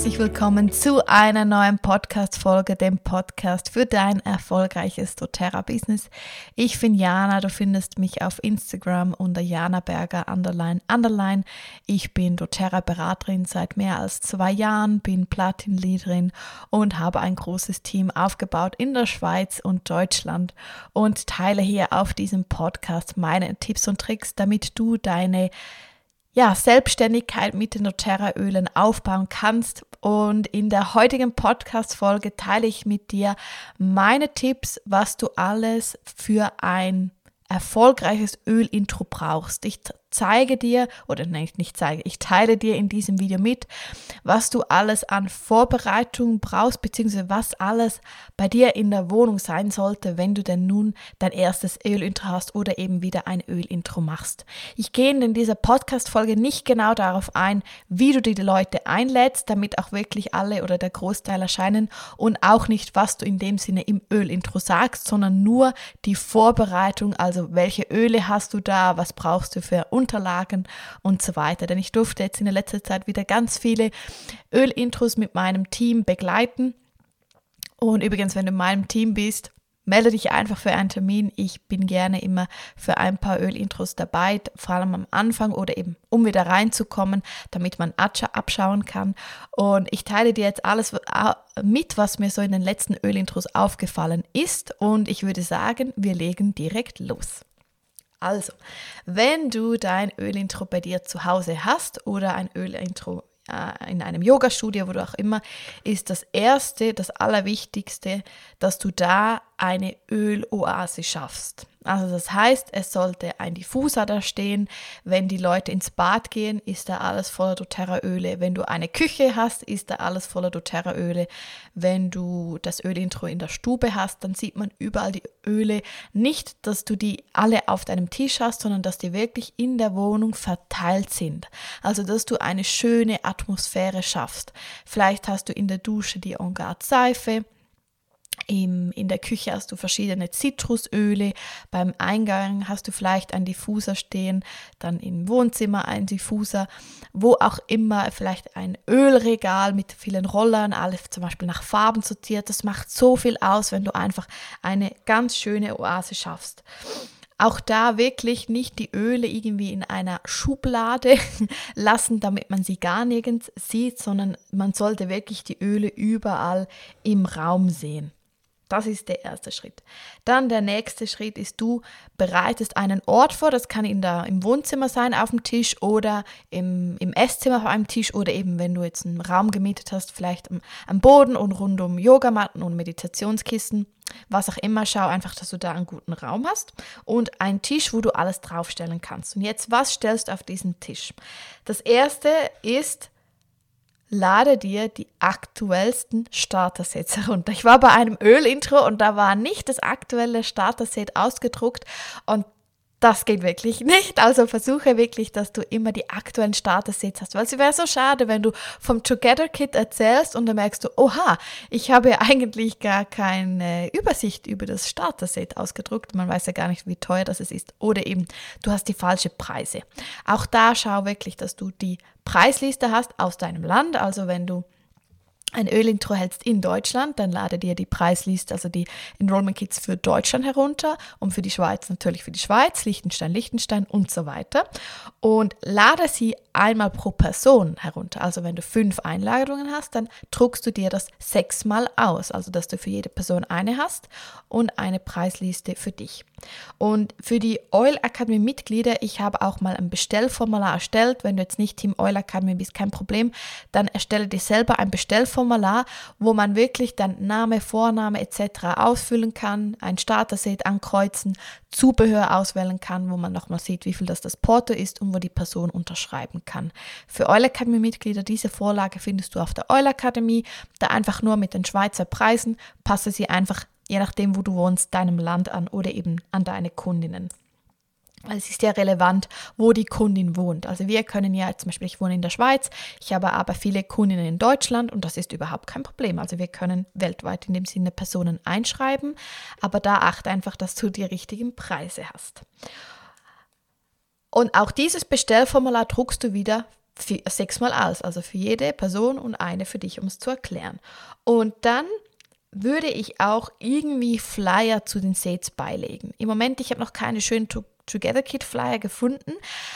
herzlich willkommen zu einer neuen Podcast-Folge, dem Podcast für dein erfolgreiches doTERRA-Business. Ich bin Jana, du findest mich auf Instagram unter Jana Berger underline underline. Ich bin doTERRA-Beraterin seit mehr als zwei Jahren, bin Platin-Leaderin und habe ein großes Team aufgebaut in der Schweiz und Deutschland und teile hier auf diesem Podcast meine Tipps und Tricks, damit du deine ja, Selbstständigkeit mit den doTERRA-Ölen aufbauen kannst. Und in der heutigen Podcast-Folge teile ich mit dir meine Tipps, was du alles für ein erfolgreiches Ölintro brauchst. Ich zeige dir, oder nein, nicht zeige, ich teile dir in diesem Video mit, was du alles an Vorbereitung brauchst, beziehungsweise was alles bei dir in der Wohnung sein sollte, wenn du denn nun dein erstes Ölintro hast oder eben wieder ein Ölintro machst. Ich gehe in dieser Podcast-Folge nicht genau darauf ein, wie du die Leute einlädst, damit auch wirklich alle oder der Großteil erscheinen und auch nicht, was du in dem Sinne im Ölintro sagst, sondern nur die Vorbereitung, also welche Öle hast du da, was brauchst du für Unterlagen und so weiter. Denn ich durfte jetzt in der letzten Zeit wieder ganz viele Ölintros mit meinem Team begleiten. Und übrigens, wenn du in meinem Team bist, melde dich einfach für einen Termin. Ich bin gerne immer für ein paar Ölintros dabei, vor allem am Anfang oder eben um wieder reinzukommen, damit man abschauen kann. Und ich teile dir jetzt alles mit, was mir so in den letzten Ölintros aufgefallen ist. Und ich würde sagen, wir legen direkt los. Also, wenn du dein Ölintro bei dir zu Hause hast oder ein Ölintro äh, in einem Yoga-Studio, wo du auch immer, ist das Erste, das Allerwichtigste, dass du da eine Öloase schaffst. Also das heißt, es sollte ein Diffuser da stehen. Wenn die Leute ins Bad gehen, ist da alles voller doTERRA-Öle. Wenn du eine Küche hast, ist da alles voller doTERRA-Öle. Wenn du das Ölintro in der Stube hast, dann sieht man überall die Öle. Nicht, dass du die alle auf deinem Tisch hast, sondern dass die wirklich in der Wohnung verteilt sind. Also, dass du eine schöne Atmosphäre schaffst. Vielleicht hast du in der Dusche die On Guard Seife im, in der Küche hast du verschiedene Zitrusöle. Beim Eingang hast du vielleicht einen Diffuser stehen, dann im Wohnzimmer ein Diffuser, wo auch immer vielleicht ein Ölregal mit vielen Rollern, alles zum Beispiel nach Farben sortiert. Das macht so viel aus, wenn du einfach eine ganz schöne Oase schaffst. Auch da wirklich nicht die Öle irgendwie in einer Schublade lassen, damit man sie gar nirgends sieht, sondern man sollte wirklich die Öle überall im Raum sehen. Das ist der erste Schritt. Dann der nächste Schritt ist, du bereitest einen Ort vor. Das kann in der, im Wohnzimmer sein, auf dem Tisch oder im, im Esszimmer auf einem Tisch oder eben, wenn du jetzt einen Raum gemietet hast, vielleicht am, am Boden und rund um Yogamatten und Meditationskissen. Was auch immer, schau einfach, dass du da einen guten Raum hast und einen Tisch, wo du alles draufstellen kannst. Und jetzt, was stellst du auf diesen Tisch? Das erste ist lade dir die aktuellsten Starter-Sets herunter. Ich war bei einem Öl-Intro und da war nicht das aktuelle Starter-Set ausgedruckt und das geht wirklich nicht. Also versuche wirklich, dass du immer die aktuellen Starter-Sets hast. Weil es wäre so schade, wenn du vom Together Kit erzählst und dann merkst du, oha, ich habe eigentlich gar keine Übersicht über das Starter-Set ausgedruckt. Man weiß ja gar nicht, wie teuer das ist. Oder eben, du hast die falsche Preise. Auch da schau wirklich, dass du die Preisliste hast aus deinem Land. Also wenn du ein Ölintro hältst in Deutschland, dann lade dir die Preisliste, also die Enrollment Kits für Deutschland herunter und für die Schweiz natürlich für die Schweiz, Liechtenstein, Liechtenstein und so weiter. Und lade sie einmal pro Person herunter. Also wenn du fünf Einladungen hast, dann druckst du dir das sechsmal aus, also dass du für jede Person eine hast und eine Preisliste für dich. Und für die Oil Academy Mitglieder, ich habe auch mal ein Bestellformular erstellt. Wenn du jetzt nicht Team Oil Academy bist, kein Problem, dann erstelle dir selber ein Bestellformular, wo man wirklich dann Name, Vorname etc. ausfüllen kann, ein Starter-Set ankreuzen, Zubehör auswählen kann, wo man nochmal sieht, wie viel das das Porto ist und wo die Person unterschreiben kann. Für Oil Academy Mitglieder, diese Vorlage findest du auf der Academy, da einfach nur mit den Schweizer Preisen, passe sie einfach je nachdem, wo du wohnst, deinem Land an oder eben an deine Kundinnen. Es ist ja relevant, wo die Kundin wohnt. Also wir können ja, zum Beispiel ich wohne in der Schweiz, ich habe aber viele Kundinnen in Deutschland und das ist überhaupt kein Problem. Also wir können weltweit in dem Sinne Personen einschreiben, aber da achte einfach, dass du die richtigen Preise hast. Und auch dieses Bestellformular druckst du wieder sechsmal aus, also für jede Person und eine für dich, um es zu erklären. Und dann würde ich auch irgendwie Flyer zu den Sets beilegen. Im Moment, ich habe noch keine schönen Together Kit Flyer gefunden,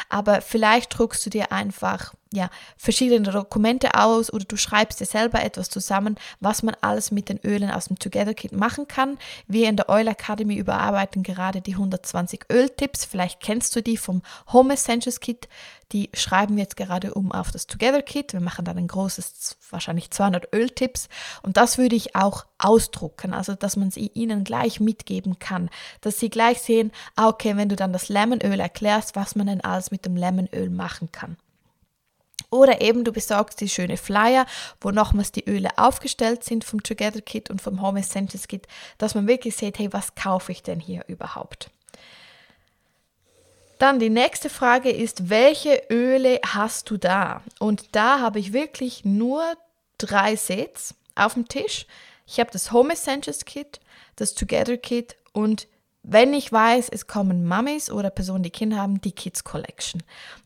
aber vielleicht druckst du dir einfach ja, verschiedene Dokumente aus oder du schreibst dir selber etwas zusammen, was man alles mit den Ölen aus dem Together Kit machen kann. Wir in der Oil Academy überarbeiten gerade die 120 Öltipps. Vielleicht kennst du die vom Home Essentials Kit. Die schreiben wir jetzt gerade um auf das Together Kit. Wir machen dann ein großes, wahrscheinlich 200 Öltipps. Und das würde ich auch ausdrucken, also dass man sie ihnen gleich mitgeben kann, dass sie gleich sehen, ah, okay, wenn du dann das Lemonöl erklärst, was man denn alles mit dem Lemonöl machen kann. Oder eben du besorgst die schöne Flyer, wo nochmals die Öle aufgestellt sind vom Together Kit und vom Home Essentials Kit, dass man wirklich sieht, hey, was kaufe ich denn hier überhaupt? Dann die nächste Frage ist, welche Öle hast du da? Und da habe ich wirklich nur drei Sets auf dem Tisch. Ich habe das Home Essentials Kit, das Together Kit und wenn ich weiß, es kommen Mummies oder Personen, die Kinder haben, die Kids Collection.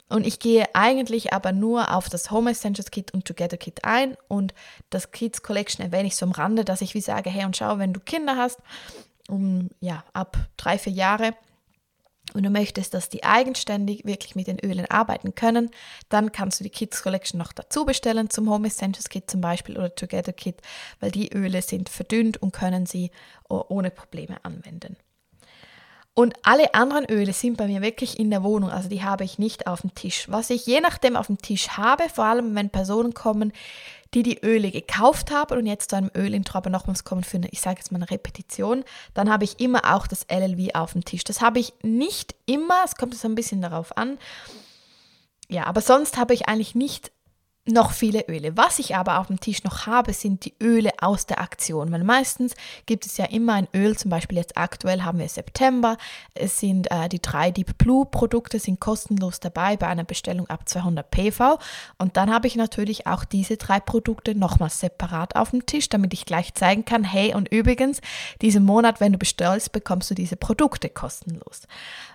Und ich gehe eigentlich aber nur auf das Home Essentials Kit und Together Kit ein und das Kids Collection erwähne ich so am Rande, dass ich wie sage, hey und schau, wenn du Kinder hast, um, ja, ab drei, vier Jahre und du möchtest, dass die eigenständig wirklich mit den Ölen arbeiten können, dann kannst du die Kids Collection noch dazu bestellen zum Home Essentials Kit zum Beispiel oder Together Kit, weil die Öle sind verdünnt und können sie ohne Probleme anwenden. Und alle anderen Öle sind bei mir wirklich in der Wohnung, also die habe ich nicht auf dem Tisch. Was ich je nachdem auf dem Tisch habe, vor allem wenn Personen kommen, die die Öle gekauft haben und jetzt zu einem Ölintro nochmals kommen für eine, ich sage jetzt mal eine Repetition, dann habe ich immer auch das LLV auf dem Tisch. Das habe ich nicht immer, es kommt so ein bisschen darauf an. Ja, aber sonst habe ich eigentlich nicht noch viele Öle. Was ich aber auf dem Tisch noch habe, sind die Öle aus der Aktion. Weil meistens gibt es ja immer ein Öl, zum Beispiel jetzt aktuell haben wir September. Es sind äh, die drei Deep Blue Produkte sind kostenlos dabei bei einer Bestellung ab 200 PV. Und dann habe ich natürlich auch diese drei Produkte nochmals separat auf dem Tisch, damit ich gleich zeigen kann, hey und übrigens, diesen Monat, wenn du bestellst, bekommst du diese Produkte kostenlos.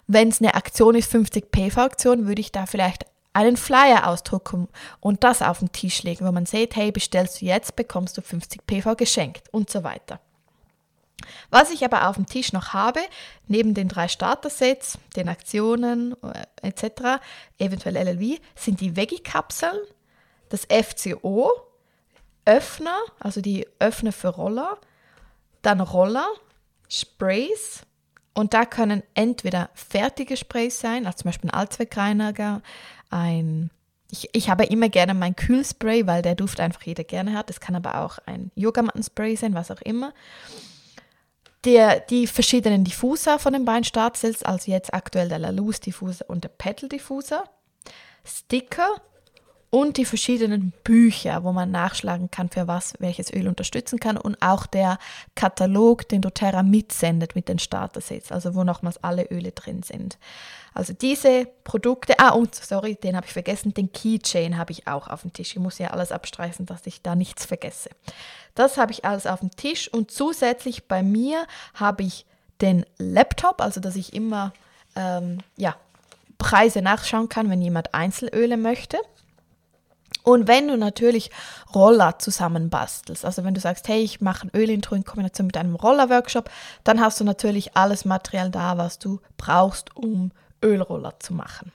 Wenn es eine Aktion ist, 50 PV Aktion, würde ich da vielleicht einen Flyer ausdrucken und das auf den Tisch legen, wo man sieht, hey, bestellst du jetzt, bekommst du 50 PV geschenkt und so weiter. Was ich aber auf dem Tisch noch habe, neben den drei Starter-Sets, den Aktionen äh, etc., eventuell LLV, sind die Veggie-Kapseln, das FCO, Öffner, also die Öffner für Roller, dann Roller, Sprays, und da können entweder fertige Sprays sein, also zum Beispiel ein Allzweckreiniger, ein ich, ich habe immer gerne mein Kühlspray, weil der Duft einfach jeder gerne hat. Das kann aber auch ein Yogamattenspray sein, was auch immer. Der, die verschiedenen Diffuser von den beiden Startcells, also jetzt aktuell der La Luz Diffuser und der Petal Diffuser. Sticker und die verschiedenen Bücher, wo man nachschlagen kann, für was welches Öl unterstützen kann und auch der Katalog, den doTERRA mitsendet mit den Starter-Sets, also wo nochmals alle Öle drin sind. Also diese Produkte, ah und sorry, den habe ich vergessen, den Keychain habe ich auch auf dem Tisch. Ich muss ja alles abstreichen, dass ich da nichts vergesse. Das habe ich alles auf dem Tisch und zusätzlich bei mir habe ich den Laptop, also dass ich immer ähm, ja, Preise nachschauen kann, wenn jemand Einzelöle möchte. Und wenn du natürlich Roller zusammenbastelst, also wenn du sagst, hey, ich mache ein Ölintro in Kombination mit einem Roller-Workshop, dann hast du natürlich alles Material da, was du brauchst, um Ölroller zu machen.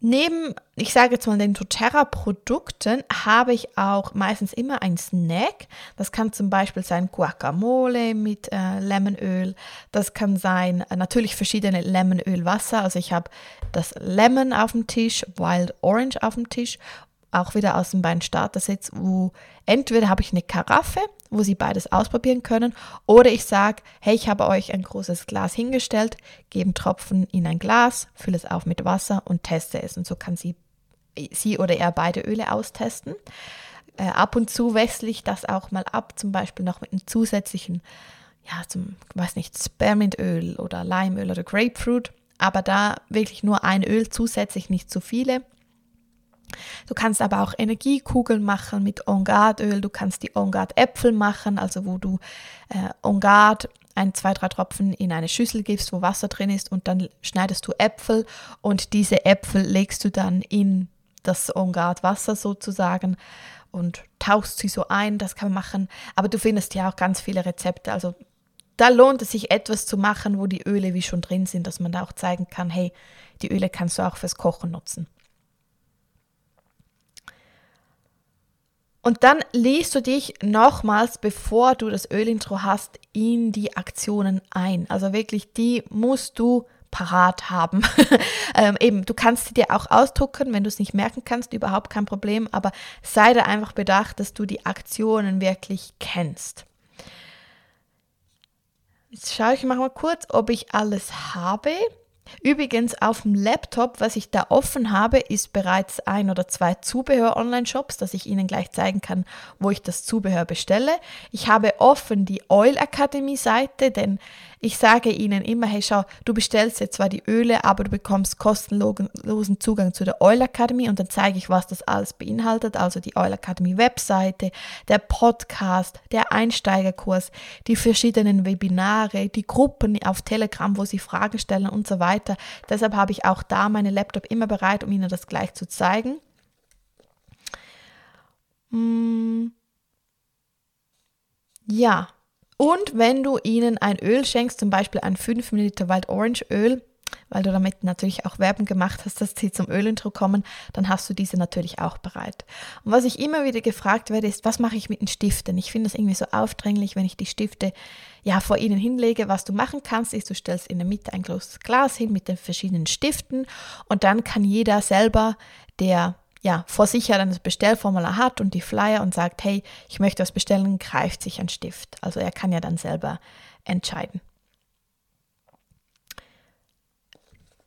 Neben, ich sage jetzt mal, den doTERRA-Produkten habe ich auch meistens immer ein Snack. Das kann zum Beispiel sein Guacamole mit äh, Lemonöl. Das kann sein äh, natürlich verschiedene Lemonölwasser. Also ich habe das Lemon auf dem Tisch, Wild Orange auf dem Tisch auch wieder aus den beiden Starter-Sets, wo entweder habe ich eine Karaffe, wo Sie beides ausprobieren können, oder ich sage, hey, ich habe euch ein großes Glas hingestellt, gebe Tropfen in ein Glas, fülle es auf mit Wasser und teste es. Und so kann sie, sie oder er beide Öle austesten. Äh, ab und zu wechsle ich das auch mal ab, zum Beispiel noch mit einem zusätzlichen, ja, zum, weiß nicht, Spearmintöl oder Limeöl oder Grapefruit, aber da wirklich nur ein Öl zusätzlich, nicht zu viele Du kannst aber auch Energiekugeln machen mit On Guard Öl. Du kannst die On Guard Äpfel machen, also wo du äh, On Guard ein, zwei, drei Tropfen in eine Schüssel gibst, wo Wasser drin ist und dann schneidest du Äpfel und diese Äpfel legst du dann in das Ongard Wasser sozusagen und tauchst sie so ein, das kann man machen. Aber du findest ja auch ganz viele Rezepte, also da lohnt es sich etwas zu machen, wo die Öle wie schon drin sind, dass man da auch zeigen kann, hey, die Öle kannst du auch fürs Kochen nutzen. Und dann liest du dich nochmals, bevor du das Ölintro hast, in die Aktionen ein. Also wirklich, die musst du parat haben. ähm, eben, du kannst sie dir auch ausdrucken, wenn du es nicht merken kannst, überhaupt kein Problem, aber sei da einfach bedacht, dass du die Aktionen wirklich kennst. Jetzt schaue ich mal kurz, ob ich alles habe. Übrigens auf dem Laptop, was ich da offen habe, ist bereits ein oder zwei Zubehör-Online-Shops, dass ich Ihnen gleich zeigen kann, wo ich das Zubehör bestelle. Ich habe offen die Oil Academy Seite, denn ich sage ihnen immer, hey, schau, du bestellst jetzt zwar die Öle, aber du bekommst kostenlosen Zugang zu der Oil Academy und dann zeige ich, was das alles beinhaltet. Also die Oil Academy Webseite, der Podcast, der Einsteigerkurs, die verschiedenen Webinare, die Gruppen auf Telegram, wo sie Fragen stellen und so weiter. Deshalb habe ich auch da meine Laptop immer bereit, um Ihnen das gleich zu zeigen. Hm. Ja, und wenn du ihnen ein Öl schenkst, zum Beispiel ein 5 ml Wild Orange Öl, weil du damit natürlich auch Werbung gemacht hast, dass sie zum Ölintro kommen, dann hast du diese natürlich auch bereit. Und was ich immer wieder gefragt werde, ist, was mache ich mit den Stiften? Ich finde es irgendwie so aufdringlich, wenn ich die Stifte ja vor ihnen hinlege. Was du machen kannst, ist, du stellst in der Mitte ein großes Glas hin mit den verschiedenen Stiften und dann kann jeder selber, der ja, vor sich ja dann das Bestellformular hat und die Flyer und sagt, hey, ich möchte was bestellen, greift sich ein Stift. Also er kann ja dann selber entscheiden.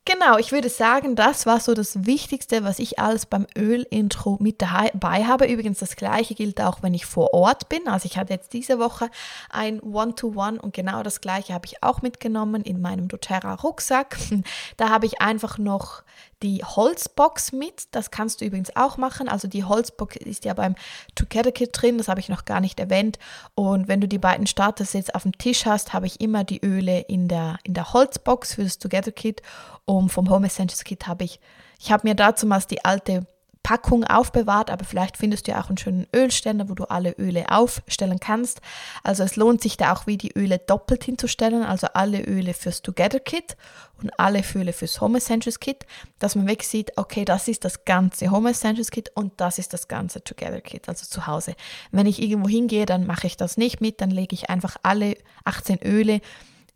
Genau, ich würde sagen, das war so das Wichtigste, was ich alles beim Öl-Intro mit dabei habe. Übrigens, das gleiche gilt auch, wenn ich vor Ort bin. Also ich hatte jetzt diese Woche ein One-to-One -One und genau das gleiche habe ich auch mitgenommen in meinem doTERRA-Rucksack. Da habe ich einfach noch die Holzbox mit. Das kannst du übrigens auch machen. Also die Holzbox ist ja beim Together Kit drin, das habe ich noch gar nicht erwähnt. Und wenn du die beiden Starters jetzt auf dem Tisch hast, habe ich immer die Öle in der, in der Holzbox für das Together Kit. Und vom Home Essentials Kit habe ich, ich habe mir dazu mal die alte Packung aufbewahrt, aber vielleicht findest du ja auch einen schönen Ölständer, wo du alle Öle aufstellen kannst. Also es lohnt sich da auch wie die Öle doppelt hinzustellen, also alle Öle fürs Together Kit und alle Öle fürs Home Essentials Kit, dass man weg sieht, okay, das ist das ganze Home Essentials Kit und das ist das ganze Together Kit, also zu Hause. Wenn ich irgendwo hingehe, dann mache ich das nicht mit, dann lege ich einfach alle 18 Öle,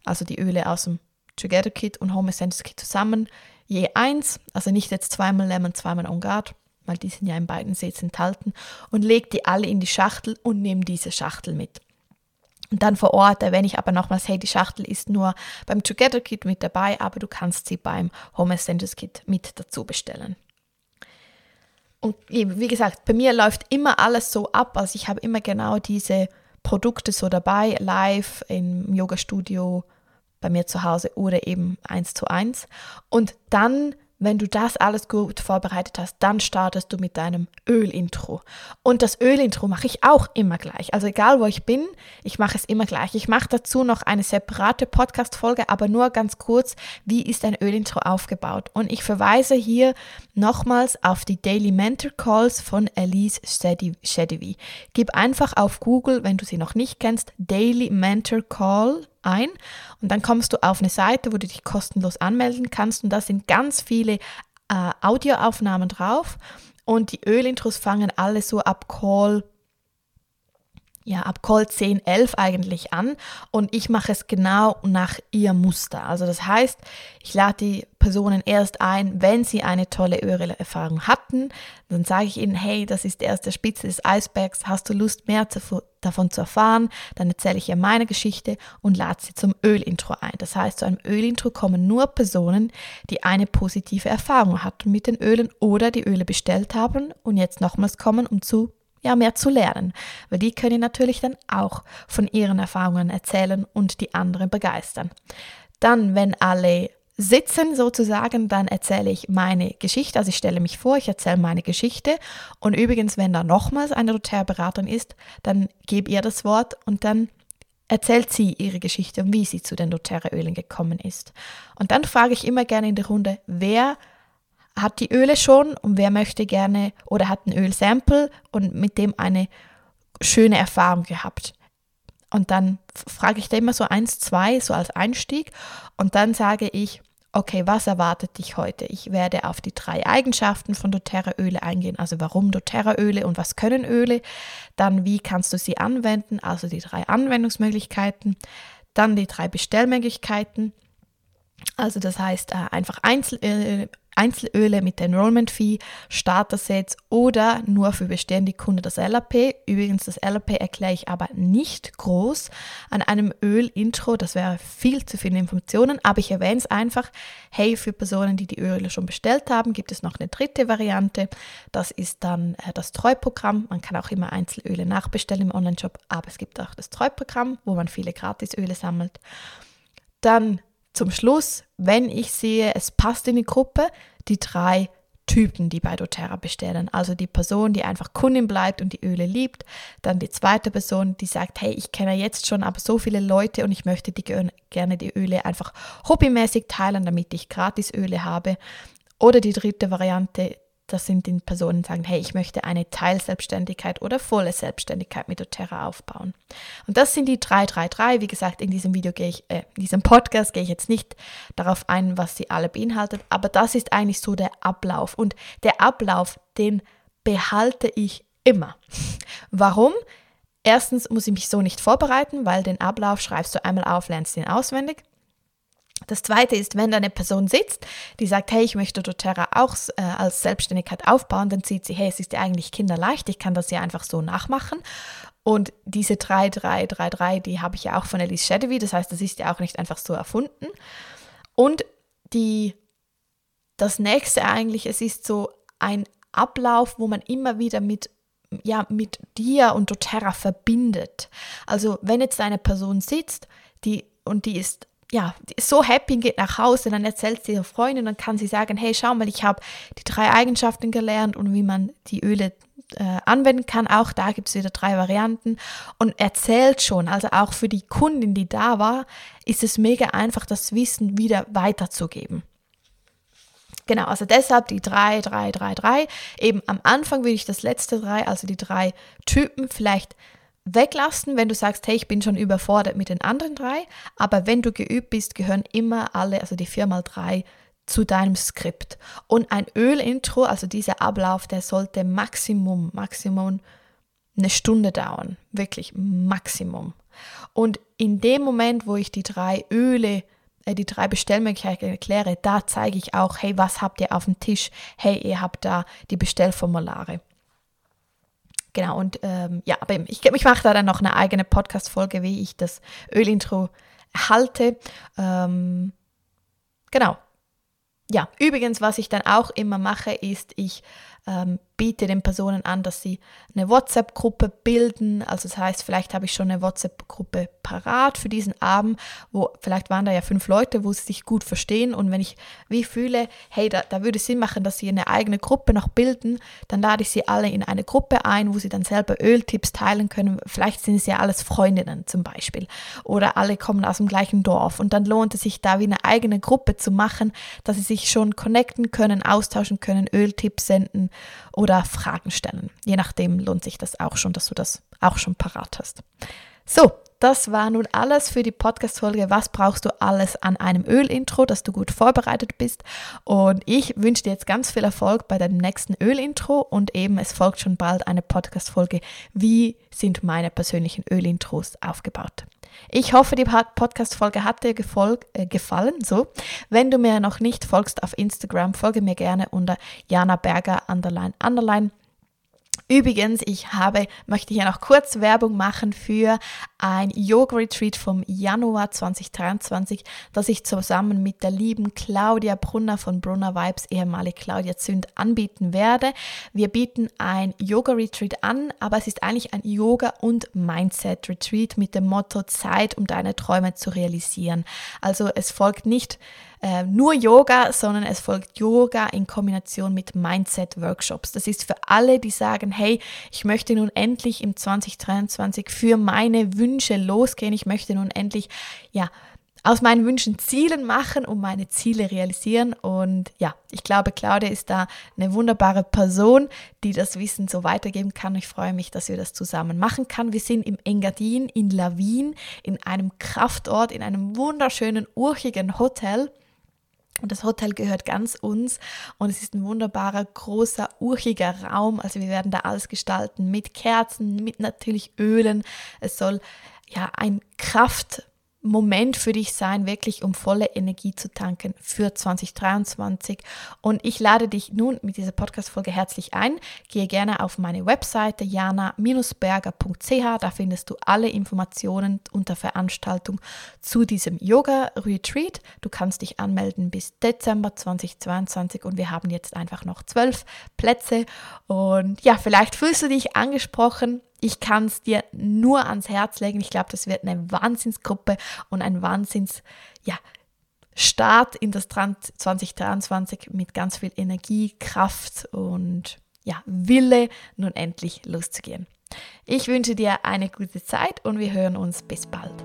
also die Öle aus dem Together Kit und Home Essentials Kit zusammen, je eins, also nicht jetzt zweimal Lemon, zweimal On Guard weil die sind ja in beiden Sets enthalten, und lege die alle in die Schachtel und nehme diese Schachtel mit. Und dann vor Ort erwähne ich aber nochmals, hey, die Schachtel ist nur beim Together Kit mit dabei, aber du kannst sie beim Home Essentials Kit mit dazu bestellen. Und wie gesagt, bei mir läuft immer alles so ab, also ich habe immer genau diese Produkte so dabei, live im Yoga-Studio, bei mir zu Hause oder eben eins zu eins. Und dann wenn du das alles gut vorbereitet hast, dann startest du mit deinem Ölintro. Und das Ölintro mache ich auch immer gleich. Also egal wo ich bin, ich mache es immer gleich. Ich mache dazu noch eine separate Podcast-Folge, aber nur ganz kurz, wie ist ein Ölintro aufgebaut? Und ich verweise hier nochmals auf die Daily Mentor Calls von Elise Shedivi. Gib einfach auf Google, wenn du sie noch nicht kennst, Daily Mentor Call ein und dann kommst du auf eine Seite, wo du dich kostenlos anmelden kannst und da sind ganz viele äh, Audioaufnahmen drauf und die Ölintros fangen alle so ab Call ja, ab Call 10, 11 eigentlich an und ich mache es genau nach ihr Muster. Also das heißt, ich lade die Personen erst ein, wenn sie eine tolle Ölerfahrung hatten. Dann sage ich ihnen, hey, das ist erst der Spitze des Eisbergs, hast du Lust mehr zu, davon zu erfahren? Dann erzähle ich ihr meine Geschichte und lade sie zum Ölintro ein. Das heißt, zu einem Ölintro kommen nur Personen, die eine positive Erfahrung hatten mit den Ölen oder die Öle bestellt haben und jetzt nochmals kommen, um zu ja, mehr zu lernen, weil die können natürlich dann auch von ihren Erfahrungen erzählen und die anderen begeistern. Dann, wenn alle sitzen sozusagen, dann erzähle ich meine Geschichte, also ich stelle mich vor, ich erzähle meine Geschichte und übrigens, wenn da nochmals eine doTERRA-Beraterin ist, dann gebe ihr das Wort und dann erzählt sie ihre Geschichte und wie sie zu den doTERRA-Ölen gekommen ist. Und dann frage ich immer gerne in der Runde, wer hat die Öle schon und wer möchte gerne oder hat ein Ölsample und mit dem eine schöne Erfahrung gehabt. Und dann frage ich da immer so eins, zwei, so als Einstieg. Und dann sage ich, okay, was erwartet dich heute? Ich werde auf die drei Eigenschaften von doTERRA-Öle eingehen, also warum doTERRA-Öle und was können Öle, dann wie kannst du sie anwenden, also die drei Anwendungsmöglichkeiten, dann die drei Bestellmöglichkeiten, also das heißt äh, einfach Einzel äh, Einzelöle mit Enrollment-Fee, Starter-Sets oder nur für bestehende Kunden das LAP. Übrigens, das LAP erkläre ich aber nicht groß an einem Öl-Intro. Das wäre viel zu viele Informationen, aber ich erwähne es einfach. Hey, für Personen, die die Öle schon bestellt haben, gibt es noch eine dritte Variante. Das ist dann äh, das Treuprogramm. Man kann auch immer Einzelöle nachbestellen im Online-Shop, aber es gibt auch das Treuprogramm, wo man viele Gratisöle sammelt. Dann zum Schluss, wenn ich sehe, es passt in die Gruppe, die drei Typen, die bei doTERRA bestellen. Also die Person, die einfach Kundin bleibt und die Öle liebt. Dann die zweite Person, die sagt, hey, ich kenne jetzt schon aber so viele Leute und ich möchte die, gerne die Öle einfach hobbymäßig teilen, damit ich gratis Öle habe. Oder die dritte Variante, das sind die Personen, die sagen, hey, ich möchte eine Teilselbstständigkeit oder volle Selbstständigkeit mit doTERRA aufbauen. Und das sind die 333. Wie gesagt, in diesem Video gehe ich, äh, in diesem Podcast gehe ich jetzt nicht darauf ein, was sie alle beinhaltet, aber das ist eigentlich so der Ablauf. Und der Ablauf, den behalte ich immer. Warum? Erstens muss ich mich so nicht vorbereiten, weil den Ablauf schreibst du einmal auf, lernst ihn auswendig. Das zweite ist, wenn da eine Person sitzt, die sagt, hey, ich möchte doTERRA auch äh, als Selbstständigkeit aufbauen, dann sieht sie, hey, es ist ja eigentlich kinderleicht, ich kann das ja einfach so nachmachen. Und diese 3333, die habe ich ja auch von Elise Shadowy, das heißt, das ist ja auch nicht einfach so erfunden. Und die, das nächste eigentlich, es ist so ein Ablauf, wo man immer wieder mit ja, mit dir und doTERRA verbindet. Also wenn jetzt eine Person sitzt, die und die ist ja, so happy geht nach Hause, dann erzählt sie ihrer Freundin, dann kann sie sagen, hey, schau mal, ich habe die drei Eigenschaften gelernt und wie man die Öle äh, anwenden kann. Auch da gibt es wieder drei Varianten und erzählt schon, also auch für die Kundin, die da war, ist es mega einfach, das Wissen wieder weiterzugeben. Genau, also deshalb die drei, drei, drei, drei. Eben am Anfang würde ich das letzte drei, also die drei Typen, vielleicht weglassen, wenn du sagst, hey, ich bin schon überfordert mit den anderen drei. Aber wenn du geübt bist, gehören immer alle, also die vier mal drei, zu deinem Skript. Und ein Ölintro, also dieser Ablauf, der sollte Maximum, Maximum eine Stunde dauern. Wirklich Maximum. Und in dem Moment, wo ich die drei Öle, äh, die drei Bestellmöglichkeiten erkläre, da zeige ich auch, hey, was habt ihr auf dem Tisch? Hey, ihr habt da die Bestellformulare. Genau, und ähm, ja, aber ich, ich mache da dann noch eine eigene Podcast-Folge, wie ich das Ölintro halte. Ähm, genau. Ja, übrigens, was ich dann auch immer mache, ist, ich ähm, biete den Personen an, dass sie eine WhatsApp-Gruppe bilden. Also das heißt, vielleicht habe ich schon eine WhatsApp-Gruppe parat für diesen Abend, wo vielleicht waren da ja fünf Leute, wo sie sich gut verstehen. Und wenn ich wie fühle, hey, da, da würde es Sinn machen, dass sie eine eigene Gruppe noch bilden, dann lade ich sie alle in eine Gruppe ein, wo sie dann selber Öltipps teilen können. Vielleicht sind es ja alles Freundinnen zum Beispiel. Oder alle kommen aus dem gleichen Dorf. Und dann lohnt es sich da wie eine eigene Gruppe zu machen, dass sie sich schon connecten können, austauschen können, Öltipps senden oder Fragen stellen. Je nachdem lohnt sich das auch schon, dass du das auch schon parat hast. So, das war nun alles für die Podcast-Folge. Was brauchst du alles an einem Öl-Intro, dass du gut vorbereitet bist? Und ich wünsche dir jetzt ganz viel Erfolg bei deinem nächsten Öl-Intro und eben es folgt schon bald eine Podcast-Folge. Wie sind meine persönlichen Öl-Intros aufgebaut? Ich hoffe, die Podcast-Folge hat dir äh, gefallen. So, wenn du mir noch nicht folgst auf Instagram, folge mir gerne unter Jana Berger underline underline. Übrigens, ich habe, möchte hier noch kurz Werbung machen für ein Yoga-Retreat vom Januar 2023, das ich zusammen mit der lieben Claudia Brunner von Brunner Vibes, ehemalige Claudia Zünd, anbieten werde. Wir bieten ein Yoga-Retreat an, aber es ist eigentlich ein Yoga- und Mindset-Retreat mit dem Motto Zeit, um deine Träume zu realisieren. Also es folgt nicht äh, nur Yoga, sondern es folgt Yoga in Kombination mit Mindset-Workshops. Das ist für alle, die sagen, hey, ich möchte nun endlich im 2023 für meine Wünsche losgehen. Ich möchte nun endlich, ja, aus meinen Wünschen Zielen machen und meine Ziele realisieren. Und ja, ich glaube, Claudia ist da eine wunderbare Person, die das Wissen so weitergeben kann. Ich freue mich, dass wir das zusammen machen können. Wir sind im Engadin in Lawin, in einem Kraftort, in einem wunderschönen, urchigen Hotel. Und das Hotel gehört ganz uns und es ist ein wunderbarer, großer, urchiger Raum. Also wir werden da alles gestalten mit Kerzen, mit natürlich Ölen. Es soll ja ein Kraft Moment für dich sein, wirklich um volle Energie zu tanken für 2023. Und ich lade dich nun mit dieser Podcast-Folge herzlich ein. Gehe gerne auf meine Webseite jana-berger.ch. Da findest du alle Informationen unter Veranstaltung zu diesem Yoga-Retreat. Du kannst dich anmelden bis Dezember 2022 und wir haben jetzt einfach noch zwölf Plätze. Und ja, vielleicht fühlst du dich angesprochen ich kann es dir nur ans Herz legen. Ich glaube, das wird eine Wahnsinnsgruppe und ein Wahnsinns, ja, Start in das 2023 mit ganz viel Energie, Kraft und ja, Wille, nun endlich loszugehen. Ich wünsche dir eine gute Zeit und wir hören uns bis bald.